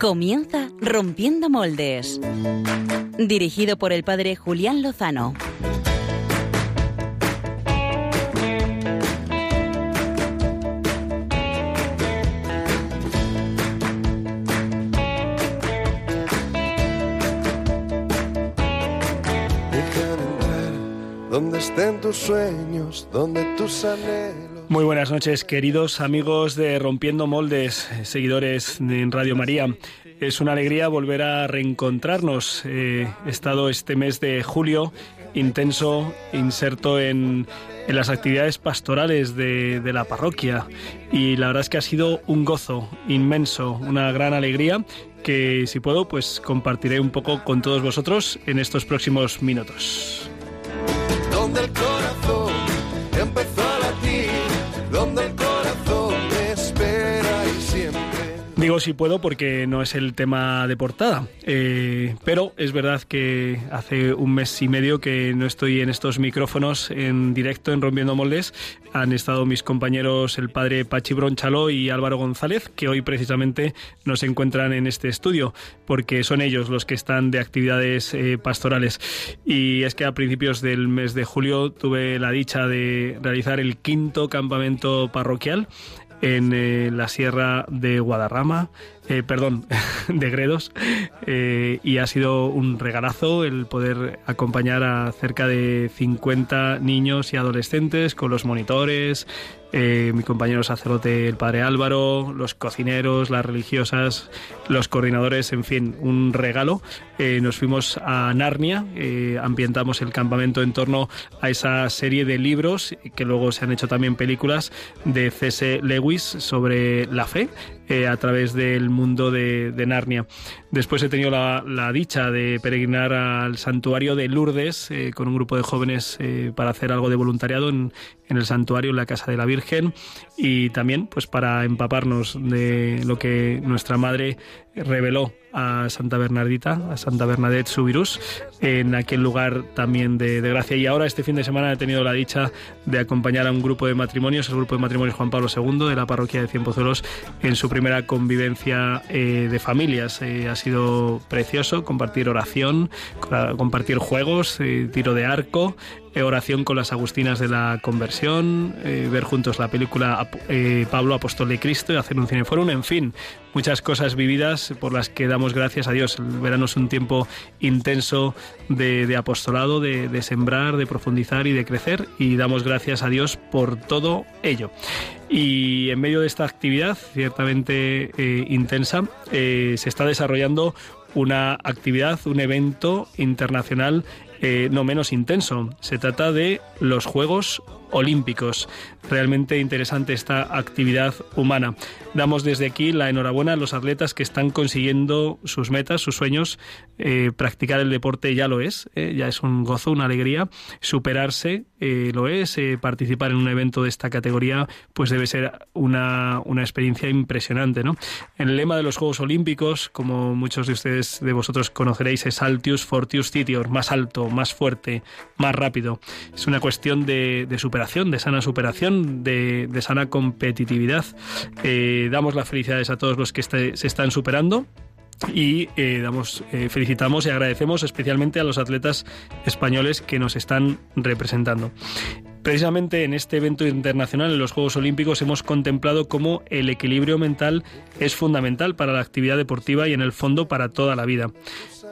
Comienza Rompiendo Moldes. Dirigido por el padre Julián Lozano. donde estén tus sueños, donde tus anhelos. Muy buenas noches, queridos amigos de Rompiendo Moldes, seguidores de Radio María. Es una alegría volver a reencontrarnos. he estado este mes de julio intenso, inserto en, en las actividades pastorales de, de la parroquia y la verdad es que ha sido un gozo inmenso, una gran alegría que si puedo pues compartiré un poco con todos vosotros en estos próximos minutos Digo si puedo porque no es el tema de portada, eh, pero es verdad que hace un mes y medio que no estoy en estos micrófonos en directo en Rompiendo Moldes. Han estado mis compañeros el padre Pachi Bronchalo y Álvaro González, que hoy precisamente no se encuentran en este estudio, porque son ellos los que están de actividades eh, pastorales. Y es que a principios del mes de julio tuve la dicha de realizar el quinto campamento parroquial en eh, la sierra de Guadarrama, eh, perdón, de Gredos, eh, y ha sido un regalazo el poder acompañar a cerca de 50 niños y adolescentes con los monitores, eh, mi compañero sacerdote, el padre Álvaro, los cocineros, las religiosas, los coordinadores, en fin, un regalo. Nos fuimos a Narnia, eh, ambientamos el campamento en torno a esa serie de libros que luego se han hecho también películas de C.S. Lewis sobre la fe eh, a través del mundo de, Narnia. Después he tenido la, la, dicha de peregrinar al santuario de Lourdes eh, con un grupo de jóvenes eh, para hacer algo de voluntariado en, en, el santuario, en la Casa de la Virgen, y también pues para empaparnos de lo que nuestra madre reveló a Santa Bernardita, a Santa Bernadette Subirus, en aquel lugar también de, gracia. Y ahora este fin de semana he tenido la dicha de acompañar a un grupo de matrimonios, el grupo de matrimonios Juan Pablo II de la parroquia de Cienpozuelos, en su primera convivencia eh, de familias. Eh, ha sido precioso compartir oración, compartir juegos, eh, tiro de arco, oración con las Agustinas de la Conversión, eh, ver juntos la película eh, Pablo Apóstol de Cristo y hacer un cineforum, en fin, muchas cosas vividas por las que damos gracias a Dios. El verano es un tiempo intenso de, apostolado, de, sembrar, de profundizar y de crecer y damos gracias a Dios por todo ello. Y en medio de esta actividad ciertamente eh, intensa se está desarrollando una actividad, un evento internacional eh, no menos intenso. Se trata de los Juegos Olímpicos. Realmente interesante esta actividad humana. Damos desde aquí la enhorabuena a los atletas que están consiguiendo sus metas, sus sueños. Eh, practicar el deporte ya lo es, eh, ya es un gozo, una alegría. Superarse eh, lo es. participar en un evento de esta categoría pues debe ser una, una experiencia impresionante. ¿no? El lema de los Juegos Olímpicos, como muchos de ustedes, de vosotros conoceréis, es Altius Fortius Titior, más alto, más fuerte, más rápido. Es una cuestión de, de de sana superación, de, de sana competitividad. Eh, damos las felicidades a todos los que este, se están superando y eh, damos, eh, felicitamos y agradecemos especialmente a los atletas españoles que nos están representando. Precisamente en este evento internacional, en los Juegos Olímpicos, hemos contemplado cómo el equilibrio mental es fundamental para la actividad deportiva y en el fondo para toda la vida.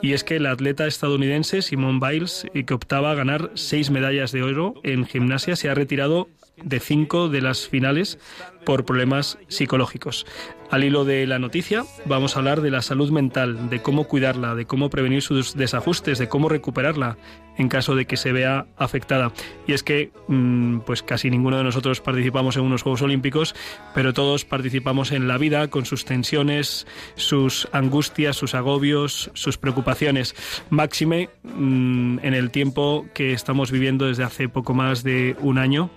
Y es que el atleta estadounidense Simone Biles, que optaba a ganar seis medallas de oro en gimnasia, se ha retirado de cinco de las finales por problemas psicológicos. Al hilo de la noticia vamos a hablar de la salud mental, de cómo cuidarla, de cómo prevenir sus desajustes, de cómo recuperarla en caso de que se vea afectada. Y es que mmm, pues casi ninguno de nosotros participamos en unos Juegos Olímpicos, pero todos participamos en la vida con sus tensiones, sus angustias, sus agobios, sus preocupaciones. Máxime mmm, en el tiempo que estamos viviendo desde hace poco más de un año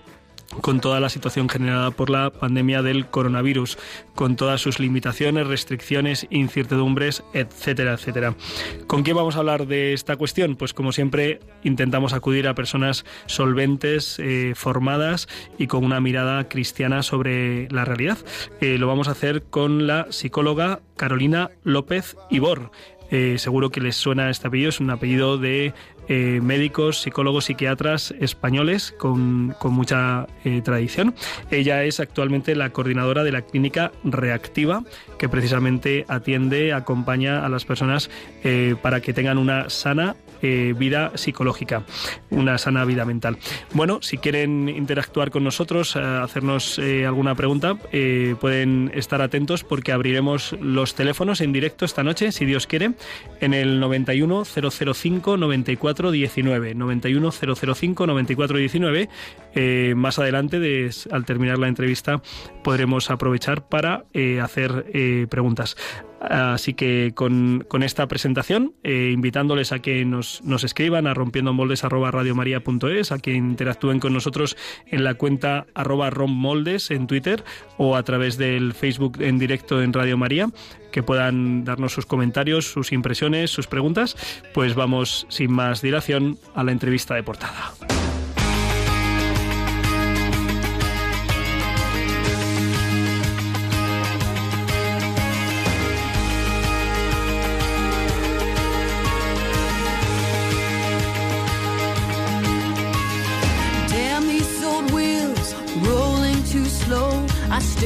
con toda la situación generada por la pandemia del coronavirus, con todas sus limitaciones, restricciones, incertidumbres, etcétera, etcétera. ¿Con quién vamos a hablar de esta cuestión? Pues como siempre intentamos acudir a personas solventes, eh, formadas y con una mirada cristiana sobre la realidad. Lo vamos a hacer con la psicóloga Carolina López Ibor. Eh, seguro que les suena este apellido, es un apellido de eh, médicos, psicólogos, psiquiatras españoles con, mucha eh, tradición. Ella es actualmente la coordinadora de la clínica Reactiva, que precisamente atiende, acompaña a las personas para que tengan una sana eh, vida psicológica, una sana vida mental. Bueno, si quieren interactuar con nosotros, eh, hacernos eh, alguna pregunta, pueden estar atentos porque abriremos los teléfonos en directo esta noche, si Dios quiere, en el 91 005 94 19. 91 005 94 19. más adelante, al terminar la entrevista, podremos aprovechar para hacer preguntas. Así que con, esta presentación, eh, invitándoles a que nos, nos escriban a rompiendo moldes arroba a que interactúen con nosotros en la cuenta arroba rommoldes en Twitter o a través del Facebook en directo en Radio María, que puedan darnos sus comentarios, sus impresiones, sus preguntas, pues vamos sin más dilación a la entrevista de portada.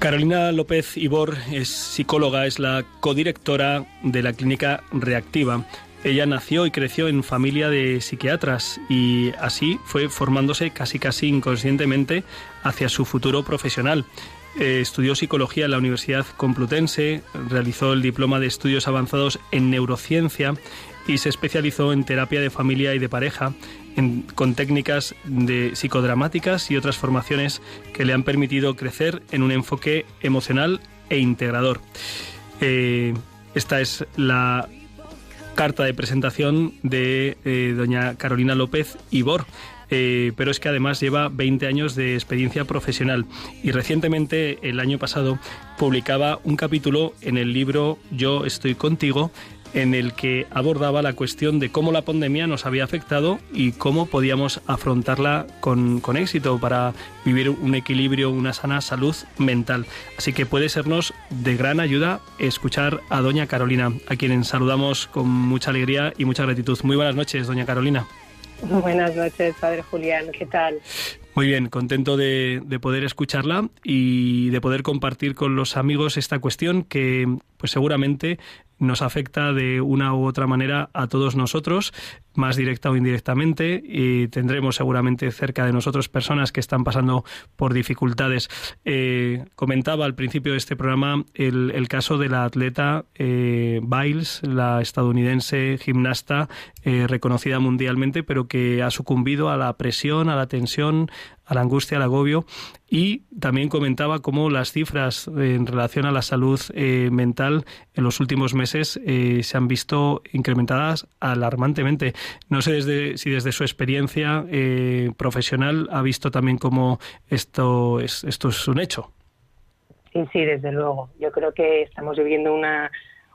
Carolina López Ibor es psicóloga, es la codirectora de la clínica Reactiva. Ella nació y creció en familia de psiquiatras y así fue formándose casi casi inconscientemente hacia su futuro profesional. Eh, estudió psicología en la Universidad Complutense, realizó el diploma de estudios avanzados en neurociencia y se especializó en terapia de familia y de pareja con técnicas de psicodramáticas y otras formaciones que le han permitido crecer en un enfoque emocional e integrador. Eh, esta es la carta de presentación de eh, doña Carolina López Ibor. Eh, pero es que además lleva 20 años de experiencia profesional y recientemente, el año pasado, publicaba un capítulo en el libro Yo estoy contigo, en el que abordaba la cuestión de cómo la pandemia nos había afectado y cómo podíamos afrontarla con, éxito para vivir un equilibrio, una sana salud mental. Así que puede sernos de gran ayuda escuchar a doña Carolina, a quien saludamos con mucha alegría y mucha gratitud. Muy buenas noches, doña Carolina. Buenas noches, padre Julián, ¿qué tal? Muy bien, contento de, de, poder escucharla y de poder compartir con los amigos esta cuestión que pues seguramente nos afecta de una u otra manera a todos nosotros, más directa o indirectamente, y tendremos seguramente cerca de nosotros personas que están pasando por dificultades. Eh, comentaba al principio de este programa el, caso de la atleta eh, Biles, la estadounidense gimnasta eh, reconocida mundialmente, pero que ha sucumbido a la presión, a la tensión, a la angustia, al agobio y también comentaba cómo las cifras en relación a la salud eh, mental en los últimos meses eh, se han visto incrementadas alarmantemente. No sé desde, si desde su experiencia eh, profesional ha visto también cómo esto es, esto es un hecho. Sí, sí, desde luego. Yo creo que estamos viviendo una,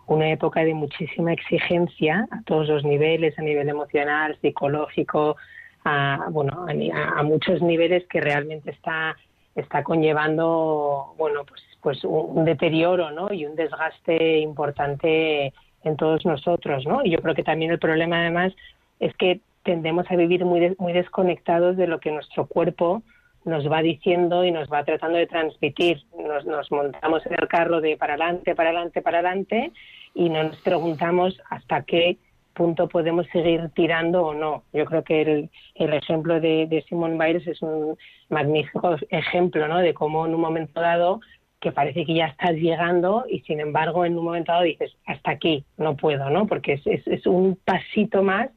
una época de muchísima exigencia a todos los niveles, a nivel emocional, psicológico, a, bueno, a, muchos niveles que realmente está, está conllevando bueno, pues, pues un, deterioro ¿no? y un desgaste importante en todos nosotros. ¿no? Y yo creo que también el problema además es que tendemos a vivir muy, muy desconectados de lo que nuestro cuerpo nos va diciendo y nos va tratando de transmitir. Nos, nos montamos en el carro de para adelante, para adelante, para adelante y no nos preguntamos hasta qué punto podemos seguir tirando o no. Yo creo que el, el ejemplo de, de Simone Biles es un magnífico ejemplo ¿no? de cómo en un momento dado que parece que ya estás llegando y sin embargo en un momento dado dices, hasta aquí, no puedo, ¿no? Porque es, es, un pasito más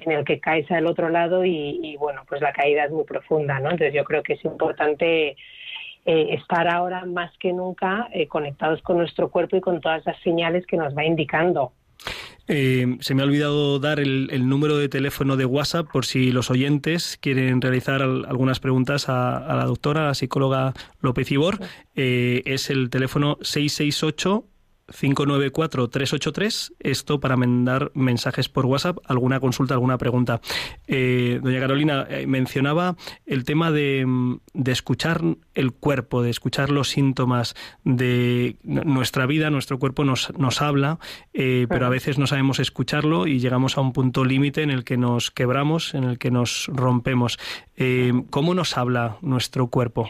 en el que caes al otro lado y, bueno, pues la caída es muy profunda, ¿no? Entonces yo creo que es importante eh, estar ahora más que nunca eh, conectados con nuestro cuerpo y con todas las señales que nos va indicando. Eh, se me ha olvidado dar el, número de teléfono de WhatsApp por si los oyentes quieren realizar algunas preguntas a, la doctora, a la psicóloga López Ibor. Es el teléfono 668 594-383, esto para mandar mensajes por WhatsApp, alguna consulta, alguna pregunta. Eh, doña Carolina, eh, mencionaba el tema de, de, escuchar el cuerpo, de escuchar los síntomas de nuestra vida, nuestro cuerpo nos, nos habla, eh, pero a veces no sabemos escucharlo y llegamos a un punto límite en el que nos quebramos, en el que nos rompemos. ¿Cómo nos habla nuestro cuerpo?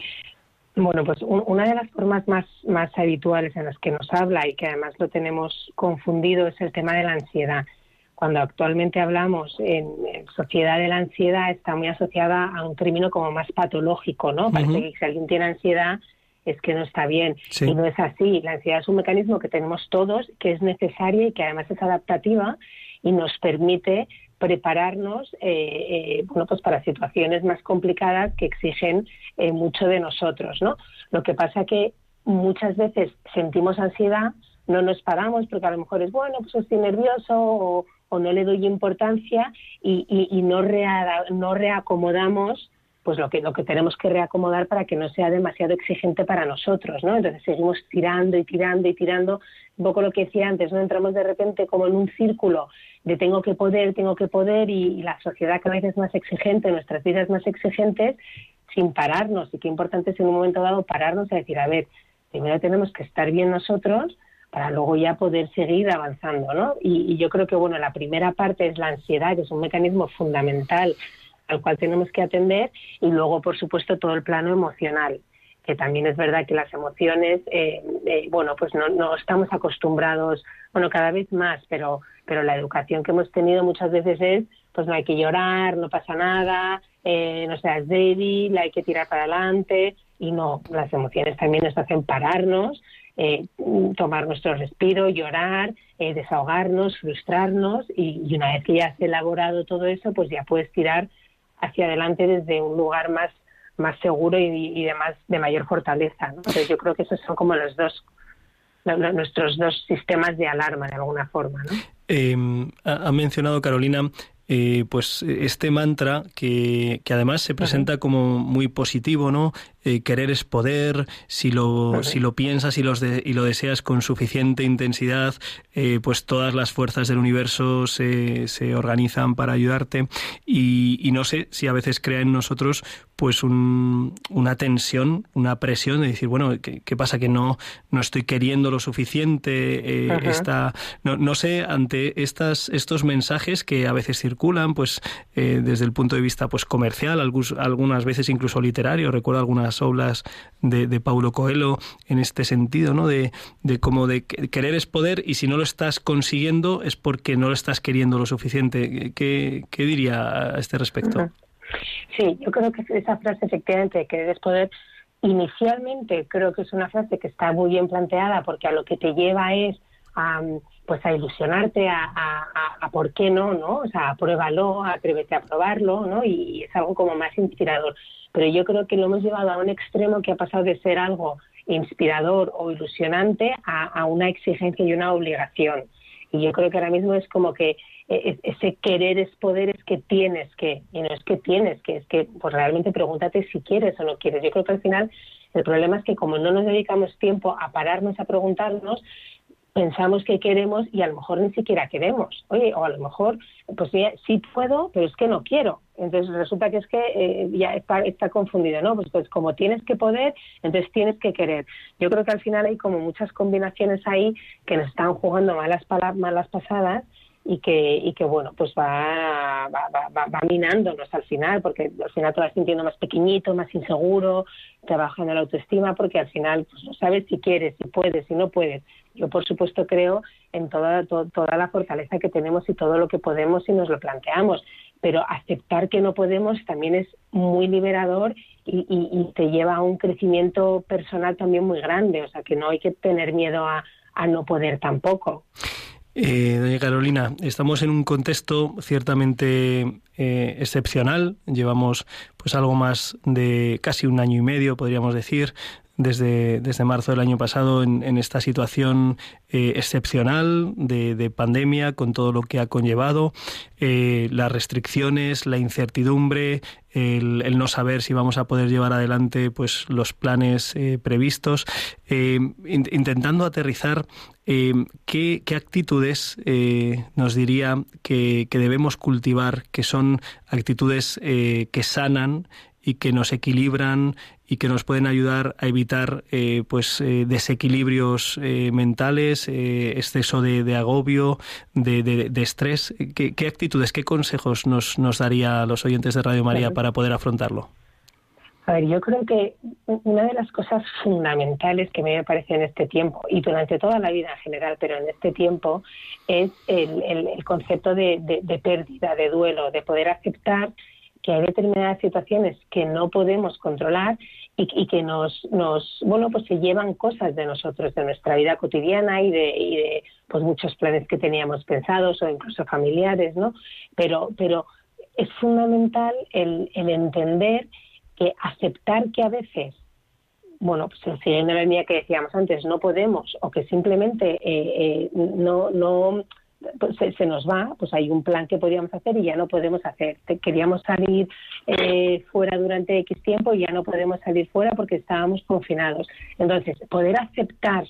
Bueno, pues una de las formas más, más habituales en las que nos habla y que además lo tenemos confundido es el tema de la ansiedad. Cuando actualmente hablamos en, sociedad de la ansiedad está muy asociada a un término como más patológico, ¿no? Parece que si alguien tiene ansiedad es que no está bien. Y no es así. La ansiedad es un mecanismo que tenemos todos, que es necesaria y que además es adaptativa y nos permite prepararnos eh, eh, bueno, pues para situaciones más complicadas que exigen eh, mucho de nosotros. ¿no? Lo que pasa que muchas veces sentimos ansiedad, no nos paramos porque a lo mejor es bueno, pues estoy nervioso o, no le doy importancia y, y, no, no reacomodamos pues lo que lo que tenemos que reacomodar para que no sea demasiado exigente para nosotros, ¿no? Entonces seguimos tirando y tirando y tirando, un poco lo que decía antes, no entramos de repente como en un círculo de tengo que poder, tengo que poder y, la sociedad cada vez es más exigente, nuestras vidas más exigentes, sin pararnos y qué importante es en un momento dado pararnos y decir, a ver, primero tenemos que estar bien nosotros para luego ya poder seguir avanzando, ¿no? Y, y yo creo que bueno, la primera parte es la ansiedad, que es un mecanismo fundamental al cual tenemos que atender y luego, por supuesto, todo el plano emocional que también es verdad que las emociones, eh, eh, bueno, pues no, no, estamos acostumbrados, bueno, cada vez más, pero, pero la educación que hemos tenido muchas veces es, pues no hay que llorar, no pasa nada, eh, no seas débil, hay que tirar para adelante, y no, las emociones también nos hacen pararnos, tomar nuestro respiro, llorar, desahogarnos, frustrarnos, y, y una vez que ya has elaborado todo eso, pues ya puedes tirar hacia adelante desde un lugar más, más seguro y, de, más, de mayor fortaleza. Entonces yo creo que esos son como los dos nuestros dos sistemas de alarma de alguna forma. ¿no? Em, ha mencionado Carolina eh, pues este mantra que, que además se presenta como muy positivo, ¿no? Eh, querer es poder, si lo, si lo piensas y, los y lo deseas con suficiente intensidad, eh, pues todas las fuerzas del universo se, se organizan para ayudarte. Y, y, no sé si a veces crea en nosotros pues un, una tensión, una presión de decir, bueno, ¿qué, pasa? Que no, no estoy queriendo lo suficiente, eh, esta, no, no, sé, ante estas, estos mensajes que a veces circulan, pues eh, desde el punto de vista pues comercial, algunas veces incluso literario, recuerdo algunas obras de, de Paulo Coelho en este sentido, ¿no? De, de como de querer es poder y si no lo estás consiguiendo es porque no lo estás queriendo lo suficiente. ¿Qué, qué diría a este respecto? Sí, yo creo que esa frase efectivamente que querer poder, inicialmente creo que es una frase que está muy bien planteada porque a lo que te lleva es a, pues a ilusionarte, a, a, por qué no, ¿no? O sea, pruébalo, atrévete a probarlo, ¿no? Y, es algo como más inspirador. Pero yo creo que lo hemos llevado a un extremo que ha pasado de ser algo inspirador o ilusionante a una exigencia y una obligación. Y yo creo que ahora mismo es como que e, ese querer es poder es que tienes que, y no es que tienes que, es que pues realmente pregúntate si quieres o no quieres. Yo creo que al final el problema es que como no nos dedicamos tiempo a pararnos a preguntarnos, pensamos que queremos y a lo mejor ni siquiera queremos. Oye, o a lo mejor, pues sí, puedo, pero es que no quiero. Entonces resulta que es que eh, ya está, está confundido, ¿no? Pues, pues como tienes que poder, entonces tienes que querer. Yo creo que al final hay como muchas combinaciones ahí que nos están jugando malas, malas pasadas y que, y que bueno, pues va, va, va, va, minándonos al final, porque al final te vas sintiendo más pequeñito, más inseguro, te bajando la autoestima, porque al final pues, no sabes si quieres, si puedes, si no puedes. Yo, por supuesto, creo en toda, toda la fortaleza que tenemos y todo lo que podemos y nos lo planteamos. pero aceptar que no podemos también es muy liberador y, y, te lleva a un crecimiento personal también muy grande, o sea que no hay que tener miedo a, a no poder tampoco. Eh, doña Carolina, estamos en un contexto ciertamente eh, excepcional. Llevamos pues algo más de casi un año y medio, podríamos decir, desde, desde marzo del año pasado en, esta situación eh, excepcional de, pandemia, con todo lo que ha conllevado, eh, las restricciones, la incertidumbre, el, no saber si vamos a poder llevar adelante pues los planes eh, previstos, intentando aterrizar ¿qué, actitudes nos diría que, que, debemos cultivar, que son actitudes que sanan y que nos equilibran y que nos pueden ayudar a evitar eh, pues eh, desequilibrios eh, mentales, exceso de, agobio, de, estrés. ¿Qué, actitudes, qué consejos nos, nos daría a los oyentes de Radio María para poder afrontarlo? A ver, yo creo que una de las cosas fundamentales que me parece en este tiempo y durante toda la vida en general, pero en este tiempo, es el, el, concepto de, de pérdida, de duelo, de poder aceptar que hay determinadas situaciones que no podemos controlar y, que nos, nos, bueno, pues se llevan cosas de nosotros, de nuestra vida cotidiana y de, y de pues muchos planes que teníamos pensados o incluso familiares, ¿no? Pero, pero es fundamental el, el entender que aceptar que a veces bueno, pues siguiendo la línea que decíamos antes, no podemos o que simplemente eh, eh, no, no pues se, nos va, pues hay un plan que podíamos hacer y ya no podemos hacer. Queríamos salir eh, fuera durante X tiempo y ya no podemos salir fuera porque estábamos confinados. Entonces, poder aceptar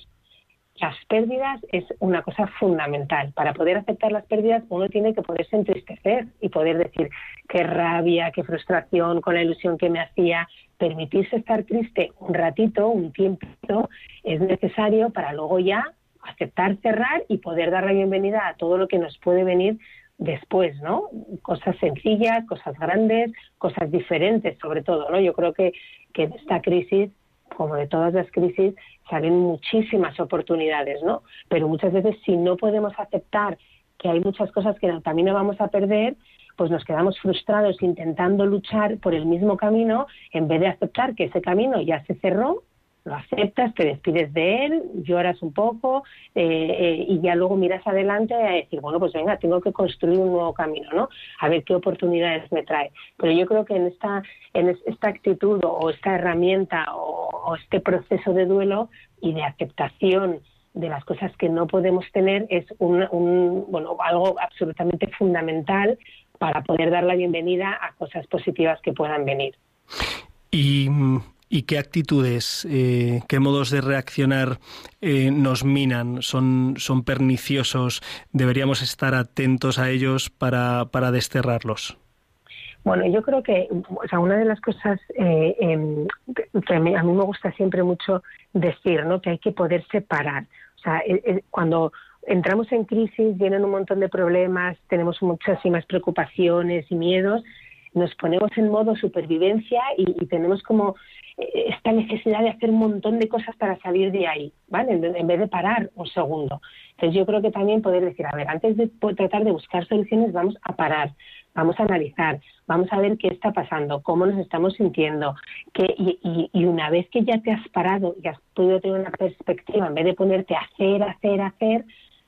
las pérdidas es una cosa fundamental. Para poder aceptar las pérdidas uno tiene que poderse entristecer y poder decir qué rabia, qué frustración con la ilusión que me hacía. Permitirse estar triste un ratito, un tiempo, es necesario para luego ya aceptar cerrar y poder dar la bienvenida a todo lo que nos puede venir después, ¿no? Cosas sencillas, cosas grandes, cosas diferentes sobre todo, ¿no? Yo creo que, que de esta crisis, como de todas las crisis, salen muchísimas oportunidades, ¿no? Pero muchas veces si no podemos aceptar que hay muchas cosas que también no vamos a perder, pues nos quedamos frustrados intentando luchar por el mismo camino en vez de aceptar que ese camino ya se cerró lo aceptas, te despides de él, lloras un poco eh, eh, y ya luego miras adelante a decir, bueno, pues venga, tengo que construir un nuevo camino, ¿no? A ver qué oportunidades me trae. Pero yo creo que en esta, en esta actitud o esta herramienta o, este proceso de duelo y de aceptación de las cosas que no podemos tener es un, bueno, algo absolutamente fundamental para poder dar la bienvenida a cosas positivas que puedan venir. Y y qué actitudes, eh, qué modos de reaccionar eh, nos minan, son, son perniciosos, deberíamos estar atentos a ellos para, para desterrarlos. Bueno, yo creo que o sea, una de las cosas eh, em, que a mí, a mí, me gusta siempre mucho decir, ¿no? Que hay que poder separar. O sea, cuando entramos en crisis, vienen un montón de problemas, tenemos muchísimas preocupaciones y miedos, nos ponemos en modo supervivencia y, tenemos como esta necesidad de hacer un montón de cosas para salir de ahí, ¿vale? En, vez de parar un segundo. Entonces yo creo que también poder decir, a ver, antes de tratar de buscar soluciones, vamos a parar, vamos a analizar, vamos a ver qué está pasando, cómo nos estamos sintiendo, que, y, una vez que ya te has parado y has podido tener una perspectiva, en vez de ponerte a hacer, hacer, hacer,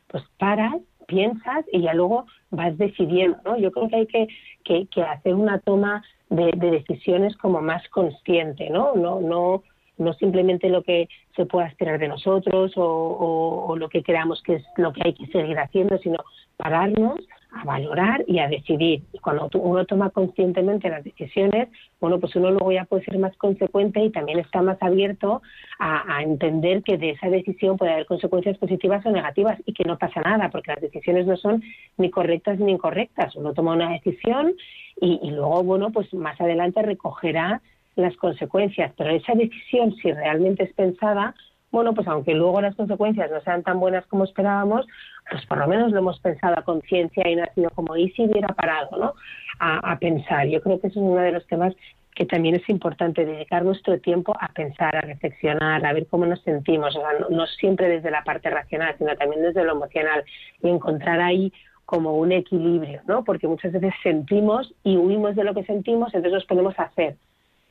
pues paras piensas y ya luego vas decidiendo, ¿no? Yo creo que hay que, que, hacer una toma de, decisiones como más consciente, ¿no? No, no, no simplemente lo que se pueda esperar de nosotros o, o, lo que creamos que es lo que hay que seguir haciendo, sino pararnos a valorar y a decidir. Y cuando uno toma conscientemente las decisiones, bueno, pues uno luego ya puede ser más consecuente y también está más abierto a, entender que de esa decisión puede haber consecuencias positivas o negativas y que no pasa nada, porque las decisiones no son ni correctas ni incorrectas. Uno toma una decisión y, y luego, bueno, pues más adelante recogerá las consecuencias, pero esa decisión, si realmente es pensada, bueno, pues aunque luego las consecuencias no sean tan buenas como esperábamos, pues por lo menos lo hemos pensado a conciencia y no ha sido como, ¿y si hubiera parado, no? A, pensar. Yo creo que eso es uno de los temas que también es importante, dedicar nuestro tiempo a pensar, a reflexionar, a ver cómo nos sentimos, o sea, no, siempre desde la parte racional, sino también desde lo emocional, y encontrar ahí como un equilibrio, ¿no? Porque muchas veces sentimos y huimos de lo que sentimos, entonces nos podemos hacer.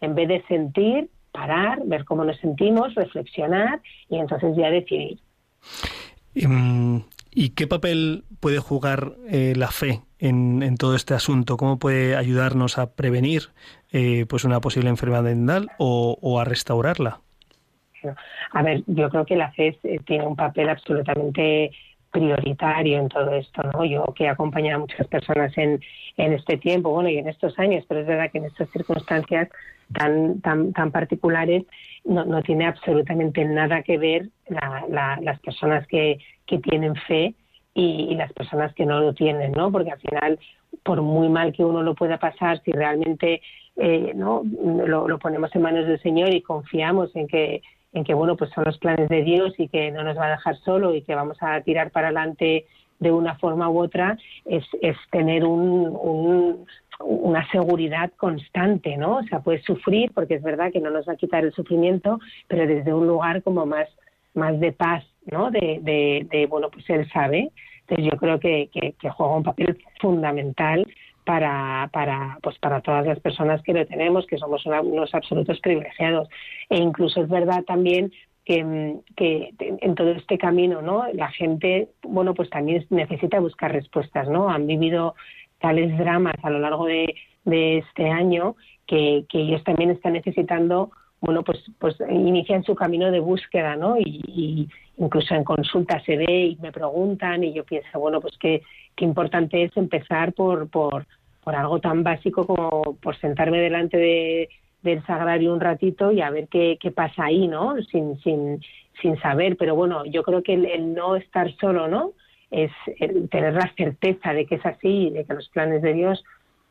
En vez de sentir, parar, ver cómo nos sentimos, reflexionar y entonces ya decidir. Em, ¿Y qué papel puede jugar eh, la fe en, todo este asunto? ¿Cómo puede ayudarnos a prevenir eh, pues una posible enfermedad mental o, a restaurarla? A ver, yo creo que la fe eh, tiene un papel absolutamente prioritario en todo esto, ¿no? Yo que he acompañado a muchas personas en, en este tiempo, bueno, y en estos años, pero es verdad que en estas circunstancias tan, tan, tan particulares no, no tiene absolutamente nada que ver las personas que, que tienen fe y, las personas que no lo tienen, ¿no? Porque al final, por muy mal que uno lo pueda pasar, si realmente eh, no lo, lo ponemos en manos del Señor y confiamos en que en que bueno pues son los planes de Dios y que no nos va a dejar solo y que vamos a tirar para adelante de una forma u otra es, es tener un, una seguridad constante, ¿no? O sea, puedes sufrir porque es verdad que no nos va a quitar el sufrimiento, pero desde un lugar como más, más de paz, ¿no? De, de, bueno, pues él sabe. Entonces yo creo que, que, que juega un papel fundamental para, para, pues para todas las personas que lo tenemos, que somos unos absolutos privilegiados. E incluso es verdad también que, que, en todo este camino, ¿no? La gente, bueno, pues también necesita buscar respuestas, ¿no? Han vivido tales dramas a lo largo de, este año que, ellos también están necesitando, bueno, pues, pues inician su camino de búsqueda, ¿no? Y, incluso en consulta se ve y me preguntan y yo pienso, bueno, pues qué, qué importante es empezar por, por, por algo tan básico como por sentarme delante de, del sagrario un ratito y a ver qué, qué pasa ahí, ¿no? Sin, sin, sin saber, pero bueno, yo creo que el, no estar solo, ¿no? Es tener la certeza de que es así, de que los planes de Dios,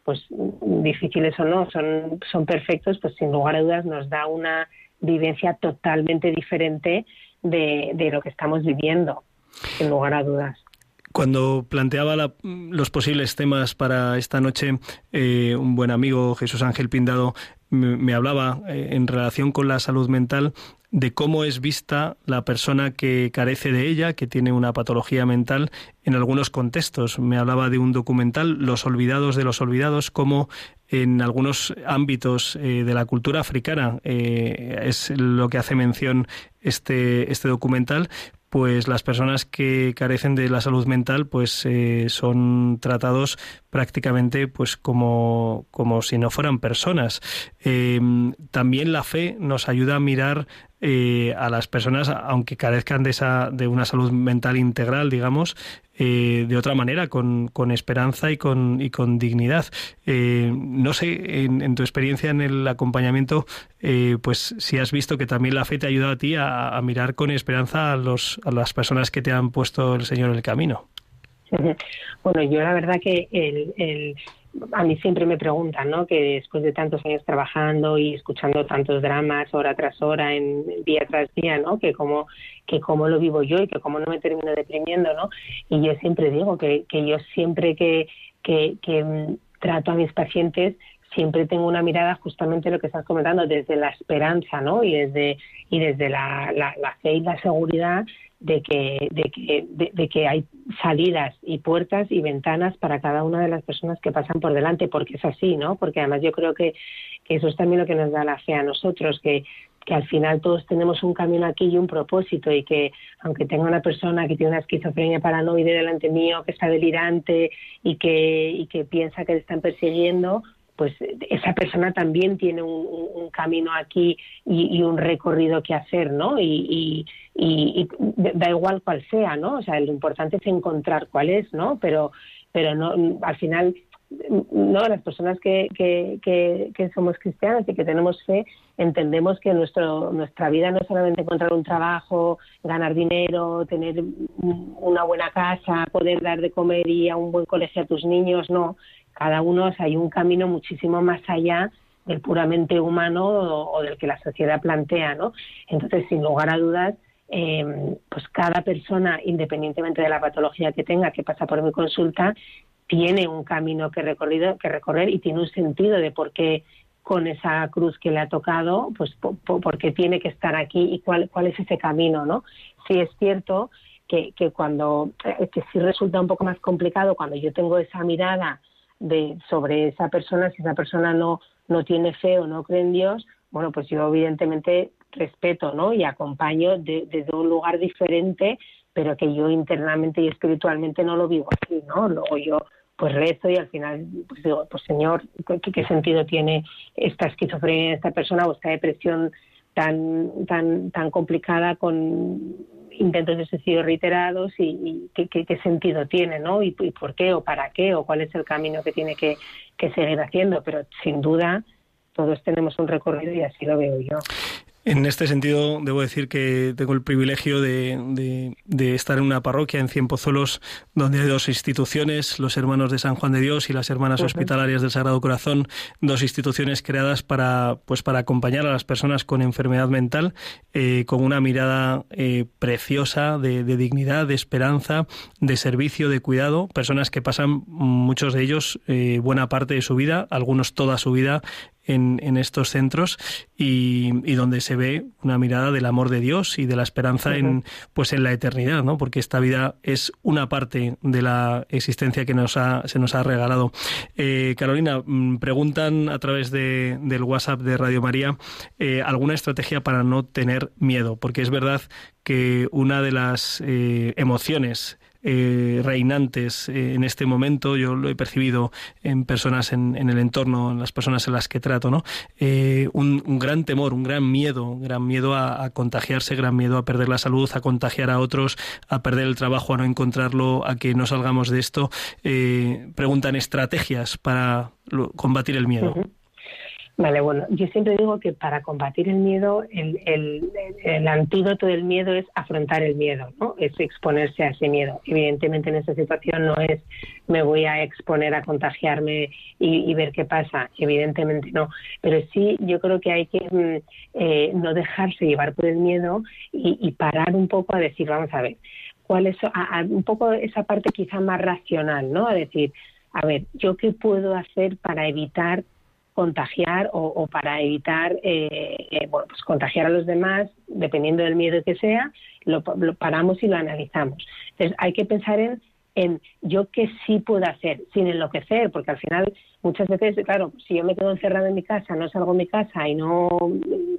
pues difíciles o no, son, son perfectos, pues sin lugar a dudas nos da una vivencia totalmente diferente de, de lo que estamos viviendo, sin lugar a dudas. Cuando planteaba los posibles temas para esta noche, eh, un buen amigo, Jesús Ángel Pindado, me, hablaba eh, en relación con la salud mental de cómo es vista la persona que carece de ella, que tiene una patología mental en algunos contextos. Me hablaba de un documental, Los olvidados de los olvidados, cómo en algunos ámbitos eh, de la cultura africana es lo que hace mención este, este documental, pues las personas que carecen de la salud mental pues eh, son tratados prácticamente pues como, como si no fueran personas. Em, también la fe nos ayuda a mirar eh, a las personas, aunque carezcan de, esa, de una salud mental integral, digamos, eh, de otra manera, con, con, esperanza y con, y con dignidad. Eh, no sé, en, tu experiencia en el acompañamiento, pues si has visto que también la fe te ayuda a ti a, mirar con esperanza a, los, a las personas que te han puesto el Señor en el camino. Bueno, yo la verdad que el, a mí siempre me preguntan, ¿no? Que después de tantos años trabajando y escuchando tantos dramas hora tras hora, en día tras día, ¿no? Que cómo que cómo lo vivo yo y que cómo no me termino deprimiendo, ¿no? Y yo siempre digo que, que yo siempre que, que, que mm, trato a mis pacientes siempre tengo una mirada justamente lo que estás comentando desde la esperanza, ¿no? Y desde y desde la, la, la fe y la seguridad de que, de que, de, que hay salidas y puertas y ventanas para cada una de las personas que pasan por delante, porque es así, ¿no? Porque además yo creo que, eso es también lo que nos da la fe a nosotros, que, que al final todos tenemos un camino aquí y un propósito y que aunque tenga una persona que tiene una esquizofrenia paranoide delante mío, que está delirante y que, y que piensa que le están persiguiendo, pues esa persona también tiene un, camino aquí y, un recorrido que hacer, ¿no? Y, da igual cuál sea, ¿no? O sea, lo importante es encontrar cuál es, ¿no? Pero, pero no, al final, no, las personas que, que, que, somos cristianas y que tenemos fe, entendemos que nuestro, nuestra vida no es solamente encontrar un trabajo, ganar dinero, tener una buena casa, poder dar de comer y a un buen colegio a tus niños, no cada uno hay un camino muchísimo más allá del puramente humano o, del que la sociedad plantea, ¿no? Entonces, sin lugar a dudas, eh, pues cada persona, independientemente de la patología que tenga, que pasa por mi consulta, tiene un camino que, recorrido, que recorrer y tiene un sentido de por qué con esa cruz que le ha tocado, pues por, qué tiene que estar aquí y cuál, cuál es ese camino, ¿no? Sí es cierto que, que cuando, eh, que sí resulta un poco más complicado cuando yo tengo esa mirada de sobre esa persona, si esa persona no, no tiene fe o no cree en Dios, bueno, pues yo evidentemente respeto, ¿no? Y acompaño desde un lugar diferente, pero que yo internamente y espiritualmente no lo vivo así, ¿no? Luego yo pues rezo y al final pues digo, pues señor, ¿qué, qué sentido tiene esta esquizofrenia de esta persona o esta depresión tan tan tan complicada con intentos de suicidio reiterados y, qué, qué, sentido tiene, ¿no? Y, por qué o para qué o cuál es el camino que tiene que, que seguir haciendo. Pero sin duda todos tenemos un recorrido y así lo veo yo. En este sentido, debo decir que tengo el privilegio de, estar en una parroquia en Cienpozuelos, donde hay dos instituciones, los hermanos de San Juan de Dios y las hermanas hospitalarias del Sagrado Corazón, dos instituciones creadas para, pues, para acompañar a las personas con enfermedad mental eh, con una mirada eh, preciosa de, dignidad, de esperanza, de servicio, de cuidado, personas que pasan, muchos de ellos, eh, buena parte de su vida, algunos toda su vida en, estos centros y, donde se ve una mirada del amor de Dios y de la esperanza en pues en la eternidad, ¿no? Porque esta vida es una parte de la existencia que nos ha, se nos ha regalado. Eh, Carolina, mm, preguntan a través de, del WhatsApp de Radio María eh, alguna estrategia para no tener miedo, porque es verdad que una de las eh, emociones eh, reinantes eh, en este momento. Yo lo he percibido en personas en, el entorno, en las personas en las que trato, ¿no? Eh, un, gran temor, un gran miedo, gran miedo a, contagiarse, gran miedo a perder la salud, a contagiar a otros, a perder el trabajo, a no encontrarlo, a que no salgamos de esto. preguntan estrategias para combatir el miedo. Vale, bueno, yo siempre digo que para combatir el miedo, el, el, el, antídoto del miedo es afrontar el miedo, ¿no? Es exponerse a ese miedo. Evidentemente en esta situación no es me voy a exponer a contagiarme y, ver qué pasa, evidentemente no. Pero sí yo creo que hay que mm, eh, no dejarse llevar por el miedo y, parar un poco a decir, vamos a ver, cuál es un poco esa parte quizá más racional, ¿no? A decir, a ver, ¿yo qué puedo hacer para evitar contagiar o, para evitar eh, eh, bueno, pues contagiar a los demás, dependiendo del miedo que sea, lo, paramos y lo analizamos. Entonces hay que pensar en, en yo qué sí puedo hacer sin enloquecer, porque al final muchas veces, claro, si yo me quedo encerrado en mi casa, no salgo de mi casa y no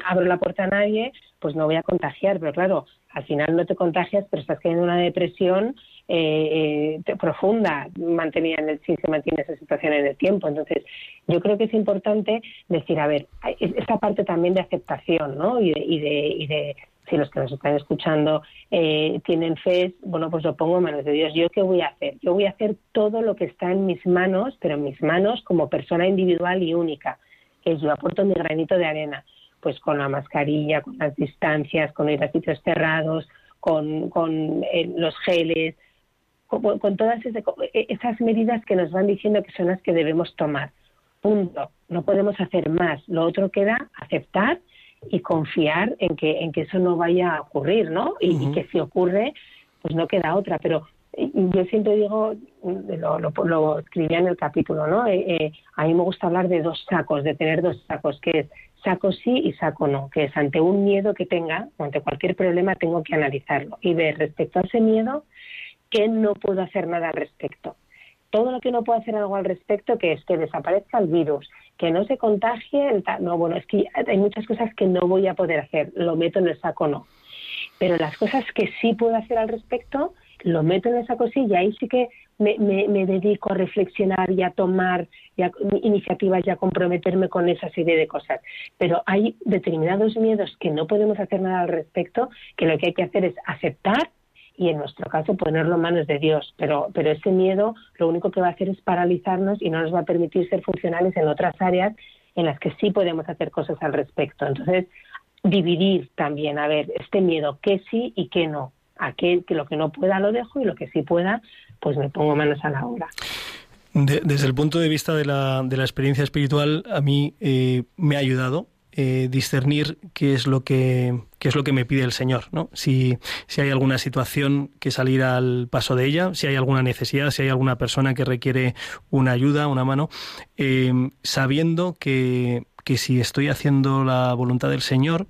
abro la puerta a nadie, pues no voy a contagiar, pero claro, al final no te contagias, pero estás cayendo en una depresión eh, eh, profunda mantenida en el, si se mantiene esa situación en el tiempo. Entonces, yo creo que es importante decir, a ver, esta parte también de aceptación, ¿no? Y de, y de, y de si los que nos están escuchando eh, tienen fe, bueno, pues lo pongo en manos de Dios. ¿Yo qué voy a hacer? Yo voy a hacer todo lo que está en mis manos, pero en mis manos como persona individual y única, que yo aporto mi granito de arena pues con la mascarilla, con las distancias, con ir a sitios cerrados, con, con eh, los geles, con, todas e, esas medidas que nos van diciendo que son las que debemos tomar. Punto. No podemos hacer más. Lo otro queda aceptar y confiar en que, en que eso no vaya a ocurrir, ¿no? Y, que si ocurre, pues no queda otra. Pero eh, yo siempre digo, lo, lo, escribía en el capítulo, ¿no? Eh, a mí me gusta hablar de dos sacos, de tener dos sacos, que es saco sí y saco no, que es ante un miedo que tenga o ante cualquier problema tengo que analizarlo y ver respecto a ese miedo que no puedo hacer nada al respecto. Todo lo que no puedo hacer algo al respecto, que es que desaparezca el virus, que no se contagie, el no, bueno, es que hay muchas cosas que no voy a poder hacer, lo meto en el saco no. Pero las cosas que sí puedo hacer al respecto, lo meto en esa cosilla, ahí sí que me, me, dedico a reflexionar y a tomar iniciativas y a comprometerme con esa serie de cosas. Pero hay determinados miedos que no podemos hacer nada al respecto, que lo que hay que hacer es aceptar y en nuestro caso ponerlo en manos de Dios. Pero, pero ese miedo lo único que va a hacer es paralizarnos y no nos va a permitir ser funcionales en otras áreas en las que sí podemos hacer cosas al respecto. Entonces, dividir también, a ver, este miedo, qué sí y qué no aquel que lo que no pueda lo dejo y lo que sí pueda, pues me pongo manos a la obra. desde el punto de vista de la, de la experiencia espiritual, a mí eh, me ha ayudado eh, discernir qué es lo que qué es lo que me pide el Señor, ¿no? Si, si hay alguna situación que salir al paso de ella, si hay alguna necesidad, si hay alguna persona que requiere una ayuda, una mano, eh, sabiendo que, que si estoy haciendo la voluntad del Señor,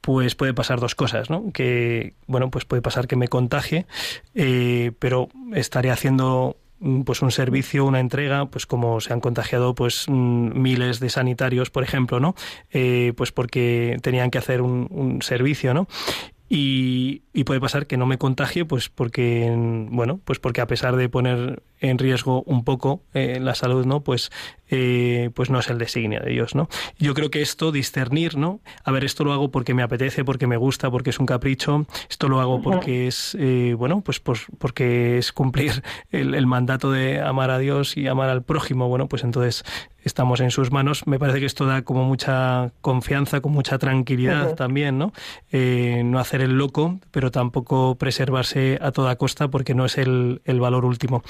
pues puede pasar dos cosas, ¿no? Que, bueno, pues puede pasar que me contagie, eh, pero estaré haciendo pues un servicio, una entrega, pues como se han contagiado pues mm, miles de sanitarios, por ejemplo, ¿no? Eh, pues porque tenían que hacer un, servicio, ¿no? Y, y, puede pasar que no me contagie, pues porque, bueno, pues porque a pesar de poner en riesgo un poco eh, la salud, ¿no? Pues, eh, pues no es el designio de Dios, ¿no? Yo creo que esto, discernir, ¿no? A ver, esto lo hago porque me apetece, porque me gusta, porque es un capricho, esto lo hago porque es, eh, bueno, pues, pues, porque es cumplir el, el mandato de amar a Dios y amar al prójimo, bueno, pues entonces estamos en sus manos. Me parece que esto da como mucha confianza, con mucha tranquilidad también, ¿no? Eh, no hacer el loco, pero tampoco preservarse a toda costa porque no es el, el valor último.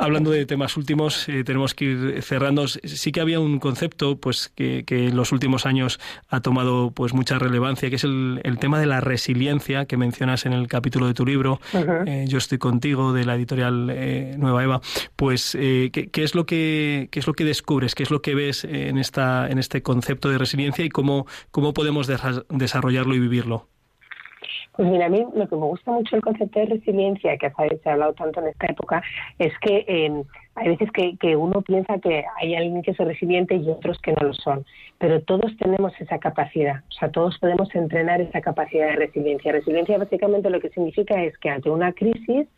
Hablando de temas últimos, eh, tenemos que ir cerrando. Sí que había un concepto, pues, que, que, en los últimos años ha tomado, pues, mucha relevancia, que es el, el tema de la resiliencia que mencionas en el capítulo de tu libro. Uh -huh. eh, Yo estoy contigo de la editorial eh, Nueva Eva. Pues, ¿qué, ¿qué, es lo que qué es lo que descubres, qué es lo que ves en esta en este concepto de resiliencia y cómo cómo podemos desarrollarlo y vivirlo? Pues mira, a mí lo que me gusta mucho el concepto de resiliencia, que se ha hablado tanto en esta época, es que eh, hay veces que, que, uno piensa que hay alguien que es resiliente y otros que no lo son, pero todos tenemos esa capacidad, o sea, todos podemos entrenar esa capacidad de resiliencia. Resiliencia básicamente lo que significa es que ante una crisis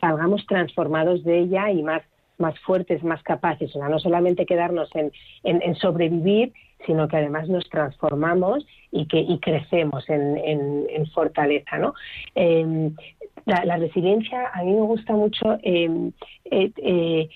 salgamos transformados de ella y más más fuertes, más capaces, o sea, no solamente quedarnos en, en, en sobrevivir, sino que además nos transformamos y que y crecemos en, en, fortaleza, ¿no? Eh, la, la, resiliencia a mí me gusta mucho eh, eh,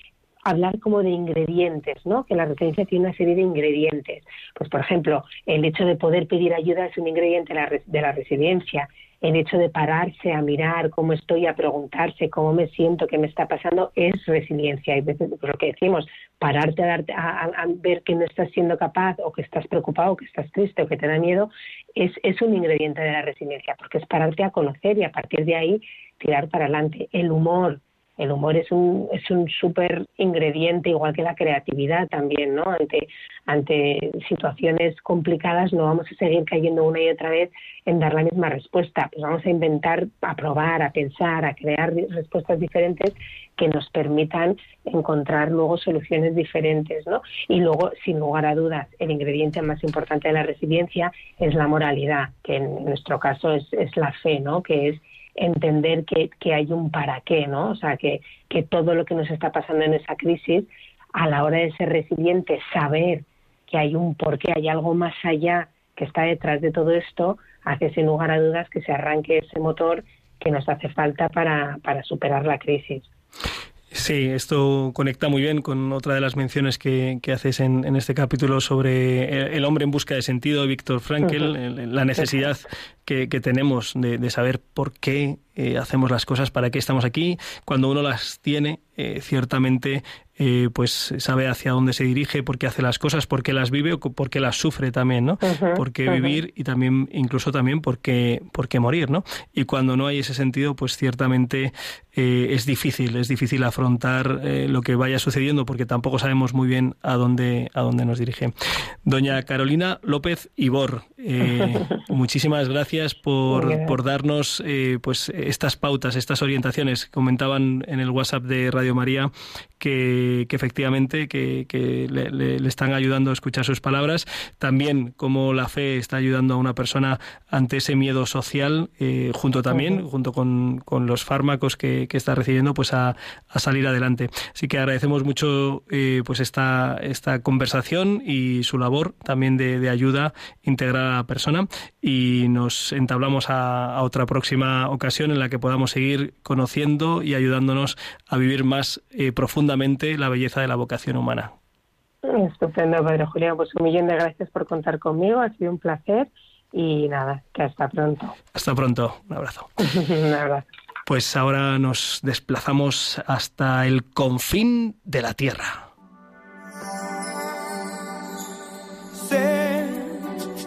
hablar como de ingredientes, ¿no? Que la resiliencia tiene una serie de ingredientes. Pues, por ejemplo, el hecho de poder pedir ayuda es un ingrediente de la, de la resiliencia el hecho de pararse a mirar cómo estoy, a preguntarse cómo me siento, qué me está pasando, es resiliencia. Y veces pues, lo que decimos, pararte a, darte, a, ver que no estás siendo capaz o que estás preocupado, o que estás triste o que te da miedo, es un ingrediente de la resiliencia, porque es pararte a conocer y a partir de ahí tirar para adelante. El humor, el humor es un es un súper ingrediente igual que la creatividad también no ante ante situaciones complicadas no vamos a seguir cayendo una y otra vez en dar la misma respuesta. Pues vamos a inventar a probar a pensar a crear respuestas diferentes que nos permitan encontrar luego soluciones diferentes no y luego sin lugar a dudas el ingrediente más importante de la resiliencia es la moralidad que en nuestro caso es, es la fe no que es entender que, que hay un para qué, ¿no? O sea, que, que todo lo que nos está pasando en esa crisis, a la hora de ser resiliente, saber que hay un por qué, hay algo más allá que está detrás de todo esto, hace sin lugar a dudas que se arranque ese motor que nos hace falta para, para superar la crisis. Sí, esto conecta muy bien con otra de las menciones que, que haces en, en, este capítulo sobre el, el, hombre en busca de sentido, Víctor Frankel, uh -huh. la necesidad que, que tenemos de, de, saber por qué eh, hacemos las cosas, para qué estamos aquí. Cuando uno las tiene, eh, ciertamente eh, pues sabe hacia dónde se dirige, por qué hace las cosas, por qué las vive o por qué las sufre también, ¿no? Uh -huh, por qué uh -huh. vivir y también, incluso también por qué, por qué morir, ¿no? Y cuando no hay ese sentido, pues ciertamente eh, es difícil, es difícil afrontar eh, lo que vaya sucediendo porque tampoco sabemos muy bien a dónde, a dónde nos dirige. Doña Carolina López Ibor, muchísimas gracias por, por darnos pues estas pautas, estas orientaciones. Comentaban en el WhatsApp de Radio María que, que efectivamente que, que le, le, le, están ayudando a escuchar sus palabras. También como la fe está ayudando a una persona ante ese miedo social, eh, junto también, junto con, con, los fármacos que, que, está recibiendo, pues a, a, salir adelante. Así que agradecemos mucho eh, pues esta, esta conversación y su labor también de, de, ayuda integral a la persona y nos entablamos a, a otra próxima ocasión en la que podamos seguir conociendo y ayudándonos a vivir más eh, profundamente profundamente la belleza de la vocación humana. Estupendo, Padre Julián. Pues un millón de gracias por contar conmigo. Ha sido un placer y nada, que hasta pronto. Hasta pronto. Un abrazo. un abrazo. Pues ahora nos desplazamos hasta el confín de la Tierra.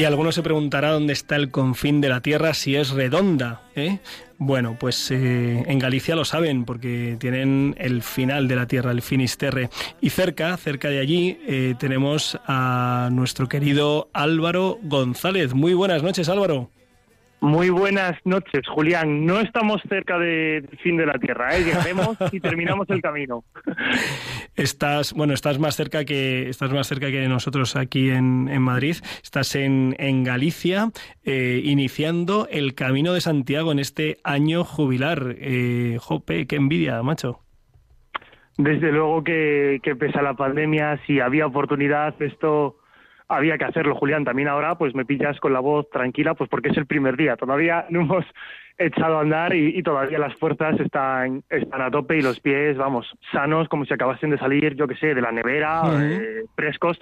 y alguno se preguntará dónde está el confín de la Tierra si es redonda. ¿eh? Bueno, pues eh, en Galicia lo saben porque tienen el final de la Tierra, el Finisterre. Y cerca, cerca de allí, eh, tenemos a nuestro querido Álvaro González. Muy buenas noches, Álvaro. Muy buenas noches, Julián. No estamos cerca del fin de la Tierra, ¿eh? llegaremos y terminamos el camino. Estás, bueno, estás más cerca que estás más cerca que nosotros aquí en, en Madrid. Estás en, en Galicia, eh, iniciando el camino de Santiago en este año jubilar. Eh, jope, qué envidia, macho. Desde luego que, que pese a la pandemia, si había oportunidad, esto había que hacerlo, Julián. También ahora, pues me pillas con la voz tranquila, pues porque es el primer día. Todavía no hemos echado a andar y, y todavía las fuerzas están, están a tope y los pies, vamos, sanos, como si acabasen de salir, yo que sé, de la nevera, eh, frescos.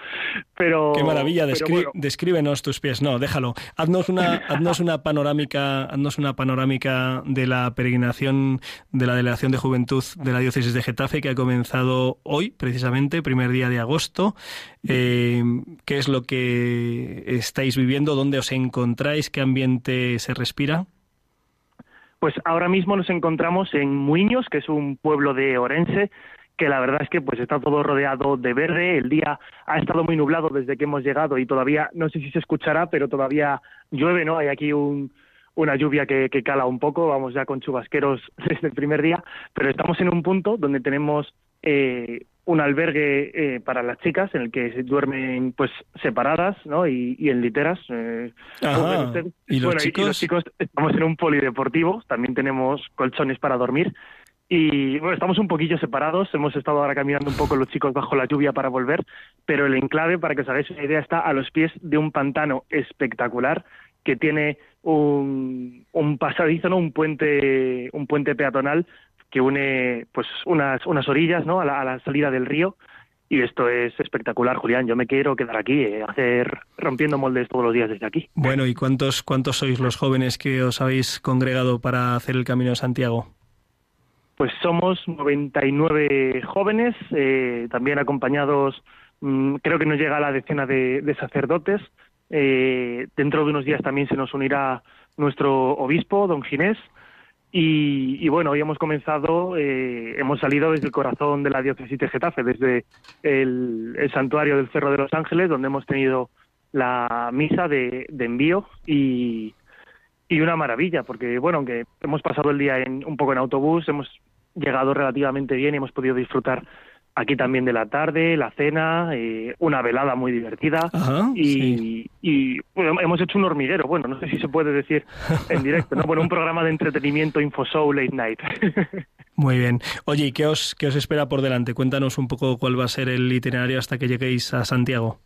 Pero. Qué maravilla, pero descri- bueno, descríbenos tus pies. No, déjalo. Haznos una, haznos una panorámica, haznos una panorámica de la peregrinación de la Delegación de Juventud de la Diócesis de Getafe que ha comenzado hoy, precisamente, primer día de agosto. Eh, ¿Qué es lo que estáis viviendo? ¿Dónde os encontráis? ¿Qué ambiente se respira? Pues ahora mismo nos encontramos en Muiños, que es un pueblo de Orense, que la verdad es que pues está todo rodeado de verde. El día ha estado muy nublado desde que hemos llegado y todavía, no sé si se escuchará, pero todavía llueve, ¿no? Hay aquí un, una lluvia que, que cala un poco, vamos ya con chubasqueros desde el primer día, pero estamos en un punto donde tenemos eh, un albergue eh, para las chicas en el que se duermen pues separadas, ¿no? Y, y en literas. eh, Ajá. ¿Y los Bueno, chicos? los chicos estamos en un polideportivo, también tenemos colchones para dormir. Y bueno, estamos un poquillo separados, hemos estado ahora caminando un poco los chicos bajo la lluvia para volver, pero el enclave, para que os hagáis una idea, está a los pies de un pantano espectacular que tiene un, un pasadizo, ¿no? un puente, un puente peatonal que une pues unas, unas orillas ¿no? a, la, a la salida del río. Y esto es espectacular, Julián. Yo me quiero quedar aquí, eh, hacer rompiendo moldes todos los días desde aquí. Bueno, ¿y cuántos, cuántos sois los jóvenes que os habéis congregado para hacer el Camino de Santiago? Pues somos 99 jóvenes, eh, también acompañados, mm, creo que nos llega a la decena de, de sacerdotes. Eh, dentro de unos días también se nos unirá nuestro obispo, don Ginés. Y, y bueno, hoy hemos comenzado, eh, hemos salido desde el corazón de la diócesis de Getafe, desde el, el santuario del Cerro de los Ángeles, donde hemos tenido la misa de, de envío y, y una maravilla, porque bueno, aunque hemos pasado el día en, un poco en autobús, hemos llegado relativamente bien y hemos podido disfrutar aquí también de la tarde, la cena, eh, una velada muy divertida Ajá, y, sí. y, bueno, hemos hecho un hormiguero, bueno, no sé si se puede decir en directo, ¿no? Bueno, un programa de entretenimiento infoshow late night. Muy bien. Oye, ¿y qué os, qué os espera por delante? Cuéntanos un poco cuál va a ser el itinerario hasta que lleguéis a Santiago.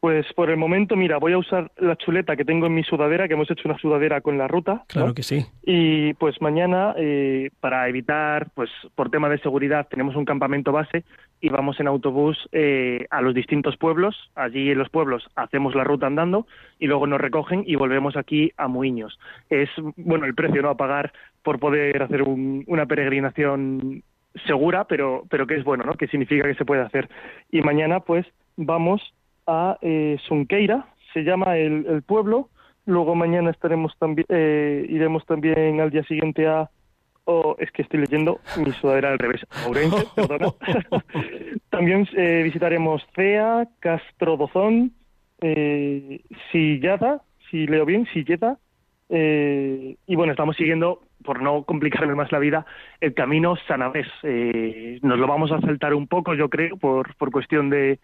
Pues por el momento, mira, voy a usar la chuleta que tengo en mi sudadera, que hemos hecho una sudadera con la ruta. ¿no? Claro que sí. Y pues mañana, eh, para evitar, pues por tema de seguridad, tenemos un campamento base y vamos en autobús eh, a los distintos pueblos. Allí en los pueblos hacemos la ruta andando y luego nos recogen y volvemos aquí a Muiños. Es, bueno, el precio no a pagar por poder hacer un- una peregrinación segura, pero, pero que es bueno, ¿no? Que significa que se puede hacer. Y mañana, pues, vamos a eh, Sunqueira, se llama el, el pueblo. Luego mañana estaremos también, eh, iremos también al día siguiente a, oh, es que estoy leyendo mi sudadera al revés, Ourense, perdona. también eh, visitaremos Cea, Castrodozón, eh, Sillada, si leo bien, Silleda, eh, y bueno, estamos siguiendo, por no complicarme más la vida, el camino Sanabés. Eh, nos lo vamos a saltar un poco, yo creo, por, por cuestión de,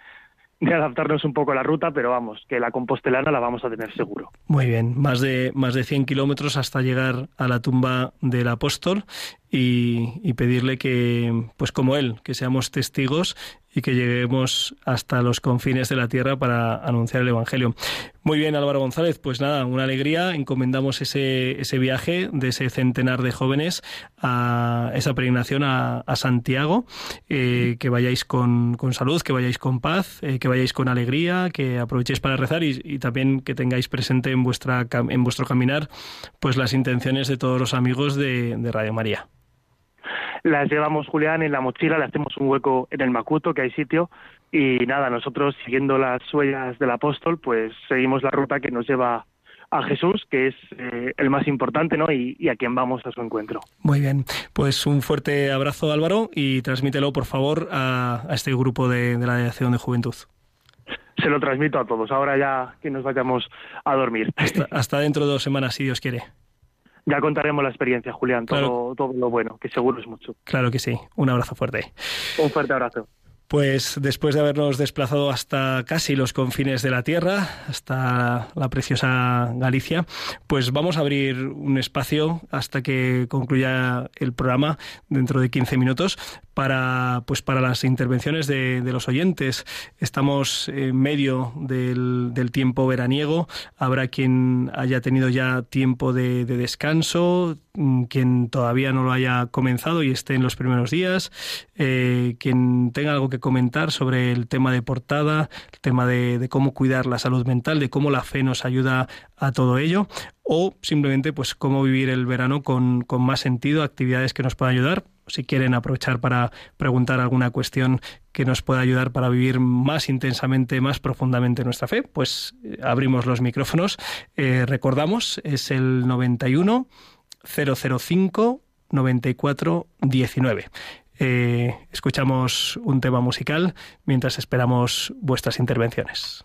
de adaptarnos un poco a la ruta, pero vamos, que la compostelana la vamos a tener seguro. Muy bien. Más de, más de 100 kilómetros hasta llegar a la tumba del apóstol y, pedirle que, pues como él, que seamos testigos y que lleguemos hasta los confines de la tierra para anunciar el Evangelio. Muy bien, Álvaro González, pues nada, una alegría. Encomendamos ese, ese viaje de ese centenar de jóvenes a esa peregrinación a, Santiago. Eh, que vayáis con, con salud, que vayáis con paz, eh, que vayáis con alegría, que aprovechéis para rezar y, también que tengáis presente en, vuestra, en vuestro caminar pues las intenciones de todos los amigos de Radio María. Las llevamos, Julián, en la mochila, le hacemos un hueco en el macuto, que hay sitio, Y nada, nosotros siguiendo las huellas del apóstol, pues seguimos la ruta que nos lleva a Jesús, que es eh, el más importante, ¿no? Y, a quien vamos a su encuentro. Muy bien, pues un fuerte abrazo Álvaro y transmítelo por favor a, este grupo de, la Dirección de Juventud. Se lo transmito a todos, ahora ya que nos vayamos a dormir. Hasta, dentro de dos semanas, si Dios quiere. Ya contaremos la experiencia, Julián, todo, todo lo bueno, que seguro es mucho. Claro que sí, un abrazo fuerte. Un fuerte abrazo. Pues después de habernos desplazado hasta casi los confines de la Tierra, hasta la preciosa Galicia, pues vamos a abrir un espacio hasta que concluya el programa dentro de 15 minutos para, pues para las intervenciones de, los oyentes. Estamos en medio del, tiempo veraniego. Habrá quien haya tenido ya tiempo de, de descanso, Mm, quien todavía no lo haya comenzado y esté en los primeros días, eh, quien tenga algo que comentar sobre el tema de portada, el tema de, cómo cuidar la salud mental, de cómo la fe nos ayuda a todo ello, o simplemente pues cómo vivir el verano con, con más sentido, actividades que nos puedan ayudar. Si quieren aprovechar para preguntar alguna cuestión que nos pueda ayudar para vivir más intensamente, más profundamente nuestra fe, pues eh, abrimos los micrófonos. Eh, recordamos, es el 91 005 94 19. escuchamos un tema musical mientras esperamos vuestras intervenciones.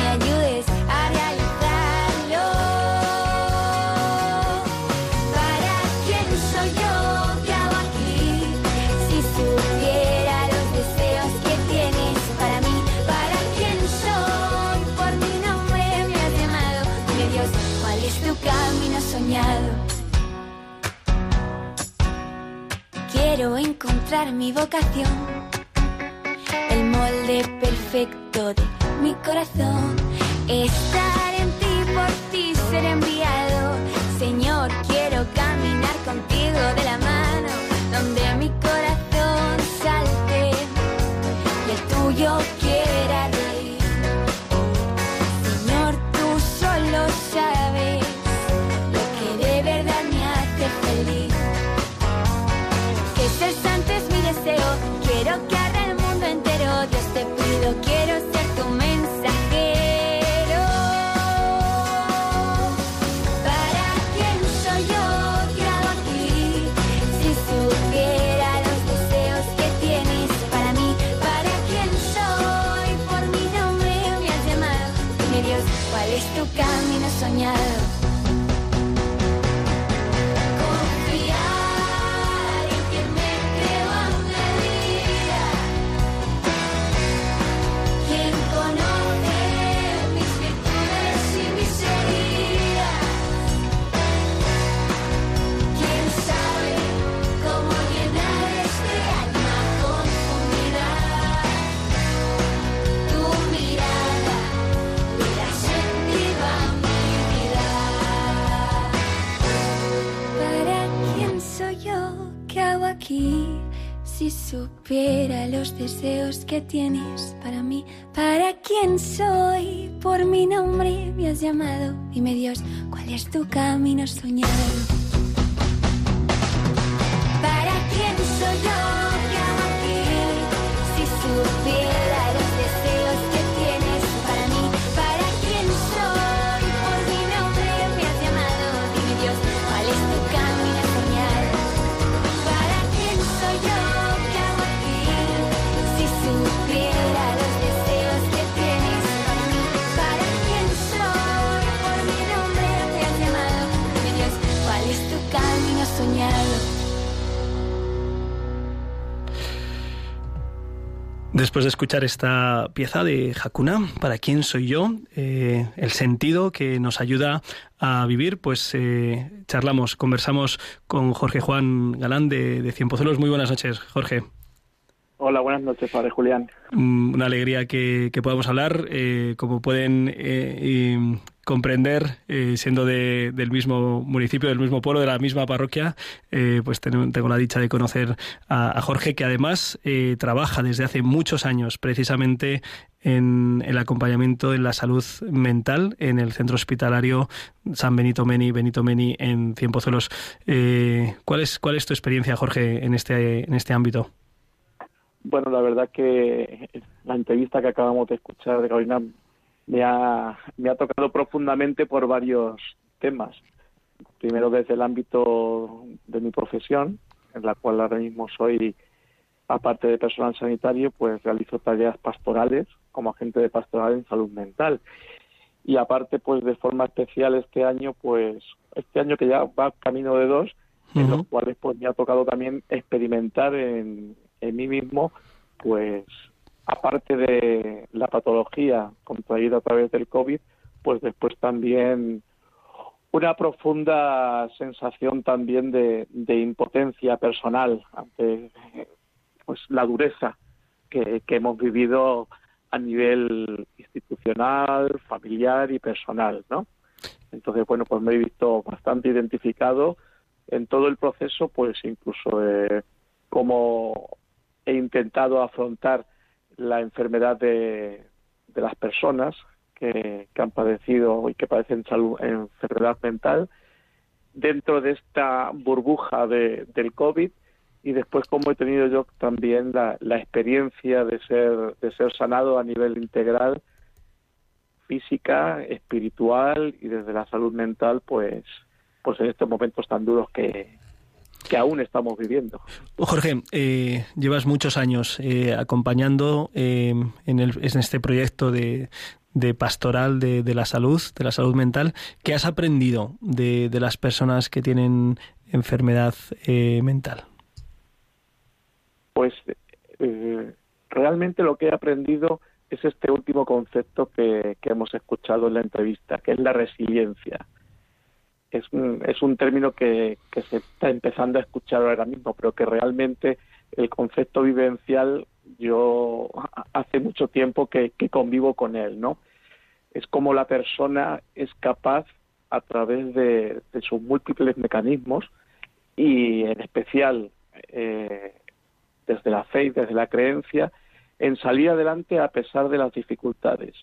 mi vocación, el molde perfecto de mi corazón, estar en ti, por ti ser enviado. Señor, quiero caminar contigo de la mano, donde mi corazón los deseos que tienes para mí, para quién soy, por mi nombre me has llamado. Dime Dios, ¿cuál es tu camino soñado? Después de escuchar esta pieza de Hakuna, ¿para quién soy yo? Eh, el sentido que nos ayuda a vivir, pues eh, charlamos, conversamos con Jorge Juan Galán de, de Cien Pozuelos. Muy buenas noches, Jorge. Hola, buenas noches, padre Julián. Mm, una alegría que, podamos hablar. Eh, como pueden eh, comprender, eh, siendo del mismo municipio, del mismo pueblo, de la misma parroquia, pues tengo, la dicha de conocer a, Jorge, que además trabaja desde hace muchos años precisamente en el acompañamiento en la salud mental en el centro hospitalario San Benito Meni, Benito Meni en Cienpozuelos. ¿cuál, es, ¿Cuál es tu experiencia, Jorge, en este, en este ámbito? Bueno, la verdad que la entrevista que acabamos de escuchar de Carolina me ha, me ha tocado profundamente por varios temas. Primero desde el ámbito de mi profesión, en la cual ahora mismo soy, aparte de personal sanitario, pues realizo tareas pastorales como agente de pastoral en salud mental. Y aparte, pues de forma especial este año, pues este año que ya va camino de dos, en los cuales pues me ha tocado también experimentar en, en mí mismo, pues aparte de la patología contraída a través del COVID, pues después también una profunda sensación también de, impotencia personal ante pues la dureza que, que, hemos vivido a nivel institucional, familiar y personal, ¿no? Entonces, bueno, pues me he visto bastante identificado en todo el proceso, pues incluso eh, como he intentado afrontar la enfermedad de, las personas que, han padecido y que padecen salud, enfermedad mental dentro de esta burbuja de, del COVID y después como he tenido yo también la, la experiencia de ser, de ser sanado a nivel integral física, espiritual y desde la salud mental, pues, pues en estos momentos tan duros que, que aún estamos viviendo. Jorge, eh, llevas muchos años eh, acompañando eh, en, el, en, este proyecto de, de pastoral de, de, la salud, de la salud mental. ¿Qué has aprendido de, de las personas que tienen enfermedad mental? Pues realmente lo que he aprendido es este último concepto que, que hemos escuchado en la entrevista, que es la resiliencia es un, es un término que, que se está empezando a escuchar ahora mismo, pero que realmente el concepto vivencial yo hace mucho tiempo que, que convivo con él, ¿no? Es como la persona es capaz a través de, de sus múltiples mecanismos y en especial eh, desde la fe y desde la creencia en salir adelante a pesar de las dificultades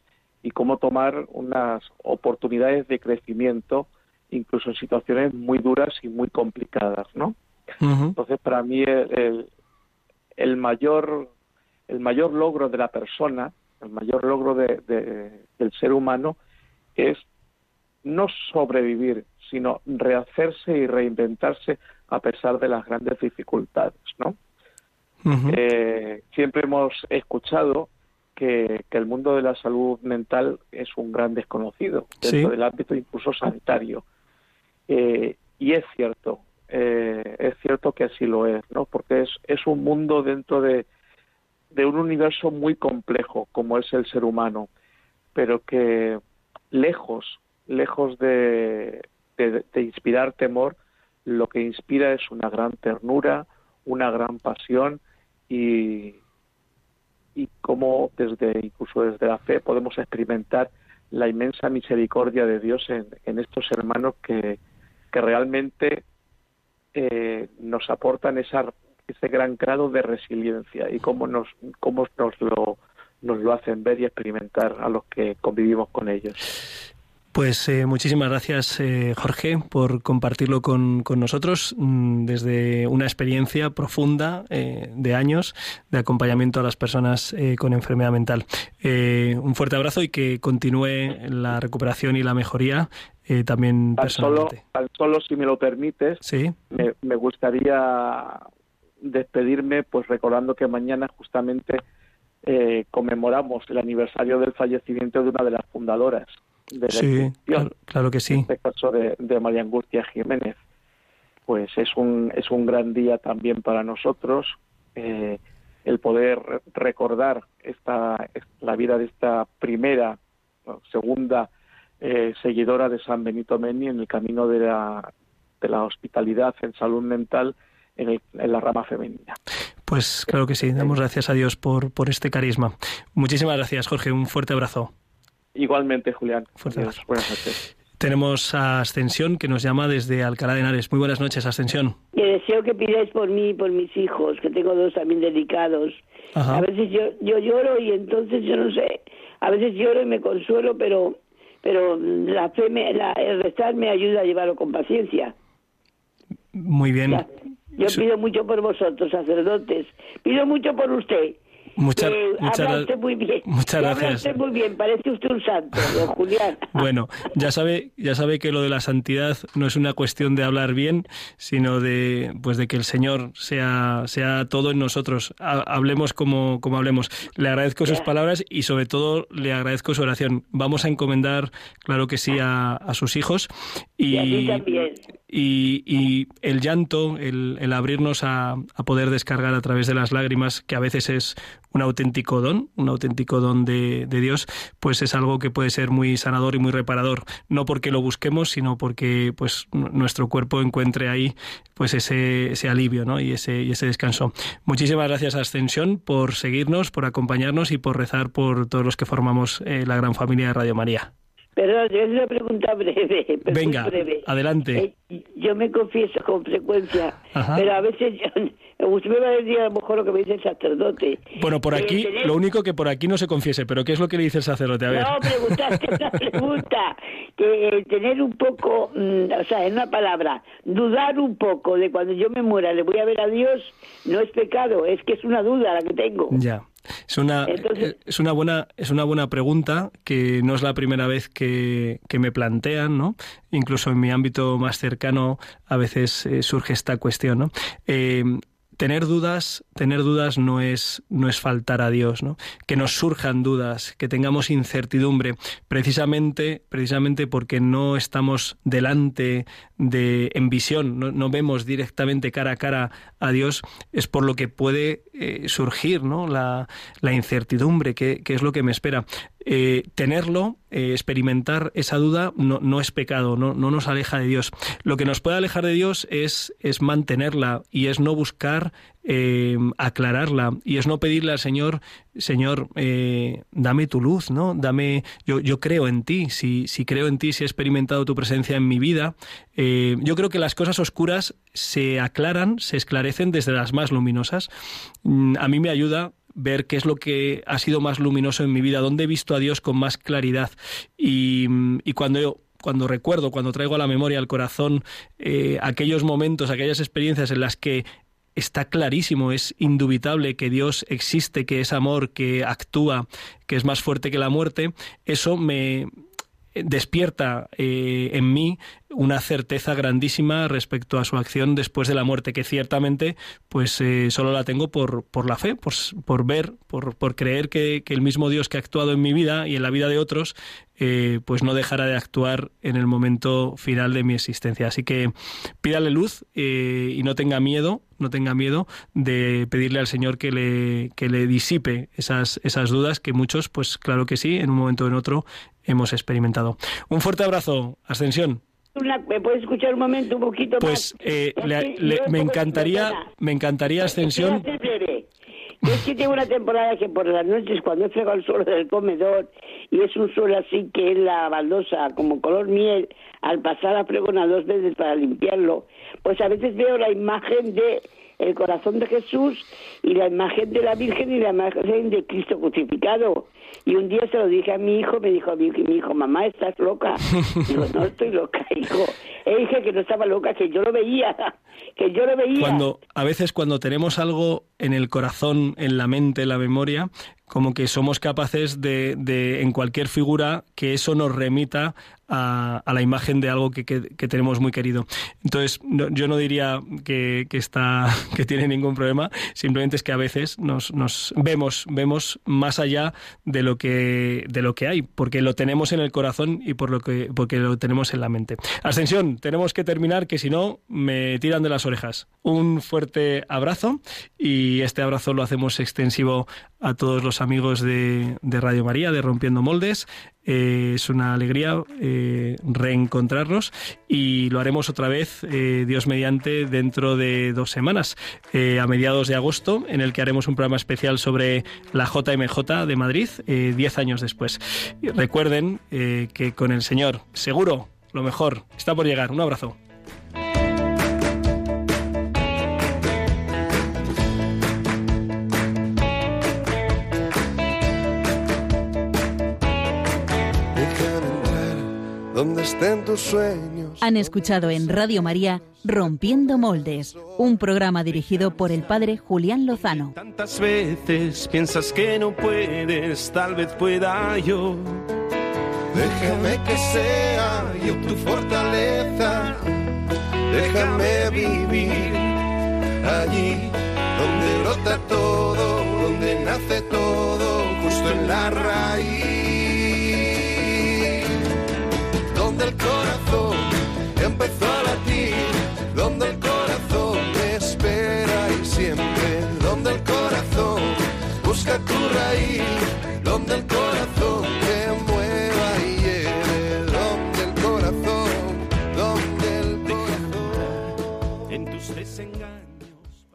y cómo tomar unas oportunidades de crecimiento incluso en situaciones muy duras y muy complicadas, ¿no? Entonces, para mí el, el, mayor el mayor logro de la persona, el mayor logro de, del ser humano es no sobrevivir, sino rehacerse y reinventarse a pesar de las grandes dificultades, ¿no? eh, siempre hemos escuchado que, que, el mundo de la salud mental es un gran desconocido dentro del ámbito incluso sanitario. Eh, y es cierto, eh, es cierto que así lo es, ¿no? Porque es, es un mundo dentro de, de un universo muy complejo como es el ser humano, pero que lejos, lejos de, de, inspirar temor, lo que inspira es una gran ternura, una gran pasión y, y como desde incluso desde la fe podemos experimentar la inmensa misericordia de Dios en, en estos hermanos que, que realmente eh, nos aportan esa, ese gran grado de resiliencia y cómo nos, cómo nos lo nos lo hacen ver y experimentar a los que convivimos con ellos. Pues eh, muchísimas gracias, eh, Jorge, por compartirlo con, con, nosotros mm, desde una experiencia profunda de años de acompañamiento a las personas con enfermedad mental. un fuerte abrazo y que continúe la recuperación y la mejoría eh, también al solo, solo, si me lo permites, ¿Sí? me, gustaría despedirme pues recordando que mañana justamente eh, conmemoramos el aniversario del fallecimiento de una de las fundadoras de la sí, claro, que sí. En este caso de, María Angustia Jiménez. Pues es un, es un gran día también para nosotros eh, el poder recordar esta, la vida de esta primera, segunda eh, seguidora de San Benito Meni en el camino de la, de la hospitalidad en salud mental en, la rama femenina. Pues claro que sí, damos gracias a Dios por, por este carisma. Muchísimas gracias, Jorge. Un fuerte abrazo. Igualmente, Julián. Fuerte Adiós. abrazo. Buenas noches. Tenemos a Ascensión que nos llama desde Alcalá de Henares. Muy buenas noches, Ascensión. Que deseo que pidáis por mí y por mis hijos, que tengo dos también delicados. Ajá. A veces yo, yo lloro y entonces yo no sé, a veces lloro y me consuelo, pero pero la fe, me, la, el rezar me ayuda a llevarlo con paciencia. Muy bien. Yo pido mucho por vosotros, sacerdotes. Pido mucho por usted. Muchas- Que muchas habla gra- usted muy bien. muchas gracias. usted muy bien, parece usted un santo, don Julián. Bueno, ya sabe, ya sabe que lo de la santidad no es una cuestión de hablar bien, sino de pues de que el Señor sea sea todo en nosotros. Ha- hablemos como como hablemos. Le agradezco sus palabras y sobre todo le agradezco su oración. Vamos a encomendar, claro que sí, a, a sus hijos y Y a ti también. y, y el llanto, el, el abrirnos a, a poder descargar a través de las lágrimas, que a veces es un auténtico don, un auténtico don de, de Dios, pues es algo que puede ser muy sanador y muy reparador, no porque lo busquemos, sino porque pues nuestro cuerpo encuentre ahí pues ese, ese alivio ¿no? y, ese, y ese descanso. Muchísimas gracias a Ascensión por seguirnos, por acompañarnos y por rezar por todos los que formamos eh, la gran familia de Radio María. Perdón, es una pregunta breve. pero muy Venga, breve. adelante. Eh, yo me confieso con frecuencia, Ajá. pero a veces yo, usted me va a decir a lo mejor lo que me dice el sacerdote. Bueno, por aquí, lo único que por aquí no se confiese, pero ¿qué es lo que le dice el sacerdote? A ver. No, preguntaste una pregunta. Que eh, tener un poco, mm, o sea, en una palabra, dudar un poco de cuando yo me muera, le voy a ver a Dios, no es pecado, es que es una duda la que tengo. Ya. Es una, Entonces- eh, es una buena es una buena pregunta que no es la primera vez que, que me plantean, ¿no? Incluso en mi ámbito más cercano a veces eh, surge esta cuestión, ¿no? Eh, tener dudas, tener dudas no es no es faltar a Dios, ¿no? Que nos surjan dudas, que tengamos incertidumbre, precisamente precisamente porque no estamos delante de en visión, no, no vemos directamente cara a cara a Dios, es por lo que puede eh, surgir, ¿no? La, la incertidumbre, que, es lo que me espera. Eh, tenerlo, eh, experimentar esa duda, no, no es pecado, no, no nos aleja de Dios. Lo que nos puede alejar de Dios es, es mantenerla y es no buscar eh, aclararla y es no pedirle al Señor, Señor, eh, dame tu luz, ¿no? Dame, yo, yo creo en ti, si, si creo en ti, si he experimentado tu presencia en mi vida, eh, yo creo que las cosas oscuras se aclaran, se esclarecen desde las más luminosas. Mm, A mí me ayuda ver qué es lo que ha sido más luminoso en mi vida, dónde he visto a Dios con más claridad. Y, y cuando yo cuando recuerdo, cuando traigo a la memoria, al corazón, eh, aquellos momentos, aquellas experiencias en las que está clarísimo, es indubitable que Dios existe, que es amor, que actúa, que es más fuerte que la muerte, eso me despierta eh, en mí una certeza grandísima respecto a su acción después de la muerte, que ciertamente pues eh, solo la tengo por, por la fe, por, por ver, por, por creer que, que, el mismo Dios que ha actuado en mi vida y en la vida de otros, eh, pues no dejará de actuar en el momento final de mi existencia. Así que pídale luz eh, y no tenga miedo, no tenga miedo de pedirle al Señor que le, que le disipe esas, esas dudas que muchos, pues claro que sí, en un momento o en otro hemos experimentado. Un fuerte abrazo, Ascensión. Una, ¿Me puedes escuchar un momento un poquito pues, más? Eh, le, le, me encantaría, me encantaría Ascensión. Yo es que tengo una temporada que por las noches cuando he fregado el suelo del comedor y es un suelo así que es la baldosa como color miel, al pasar a fregona dos veces para limpiarlo, pues a veces veo la imagen de el corazón de Jesús y la imagen de la Virgen y la imagen de Cristo crucificado. Y un día se lo dije a mi hijo, me dijo mi, mi hijo, mamá, ¿estás loca? Digo, no estoy loca, hijo. E dije que no estaba loca, que yo lo veía, que yo lo veía. Cuando, a veces cuando tenemos algo en el corazón, en la mente, en la memoria, como que somos capaces de, de en cualquier figura, que eso nos remita a, la imagen de algo que, que, tenemos muy querido. Entonces, yo no diría que, que, está, que tiene ningún problema, simplemente es que a veces nos, nos vemos, vemos más allá de lo que, de lo que hay, porque lo tenemos en el corazón y por lo que, porque lo tenemos en la mente. Ascensión, tenemos que terminar, que si no, me tiran de las orejas. Un fuerte abrazo y este abrazo lo hacemos extensivo a todos los amigos de, de Radio María, de Rompiendo Moldes. Eh, es una alegría eh, reencontrarnos y lo haremos otra vez, eh, Dios mediante, dentro de dos semanas, a mediados de agosto, en el que haremos un programa especial sobre la JMJ de Madrid, diez años después. Recuerden que con el Señor, seguro, lo mejor, está por llegar. Un abrazo. Donde estén tus sueños. Han escuchado en Radio María Rompiendo Moldes, un programa dirigido por el padre Julián Lozano. Tantas veces piensas que no puedes, tal vez pueda yo. Déjame que sea yo tu fortaleza. Déjame vivir allí donde brota todo, donde nace todo, justo en la raíz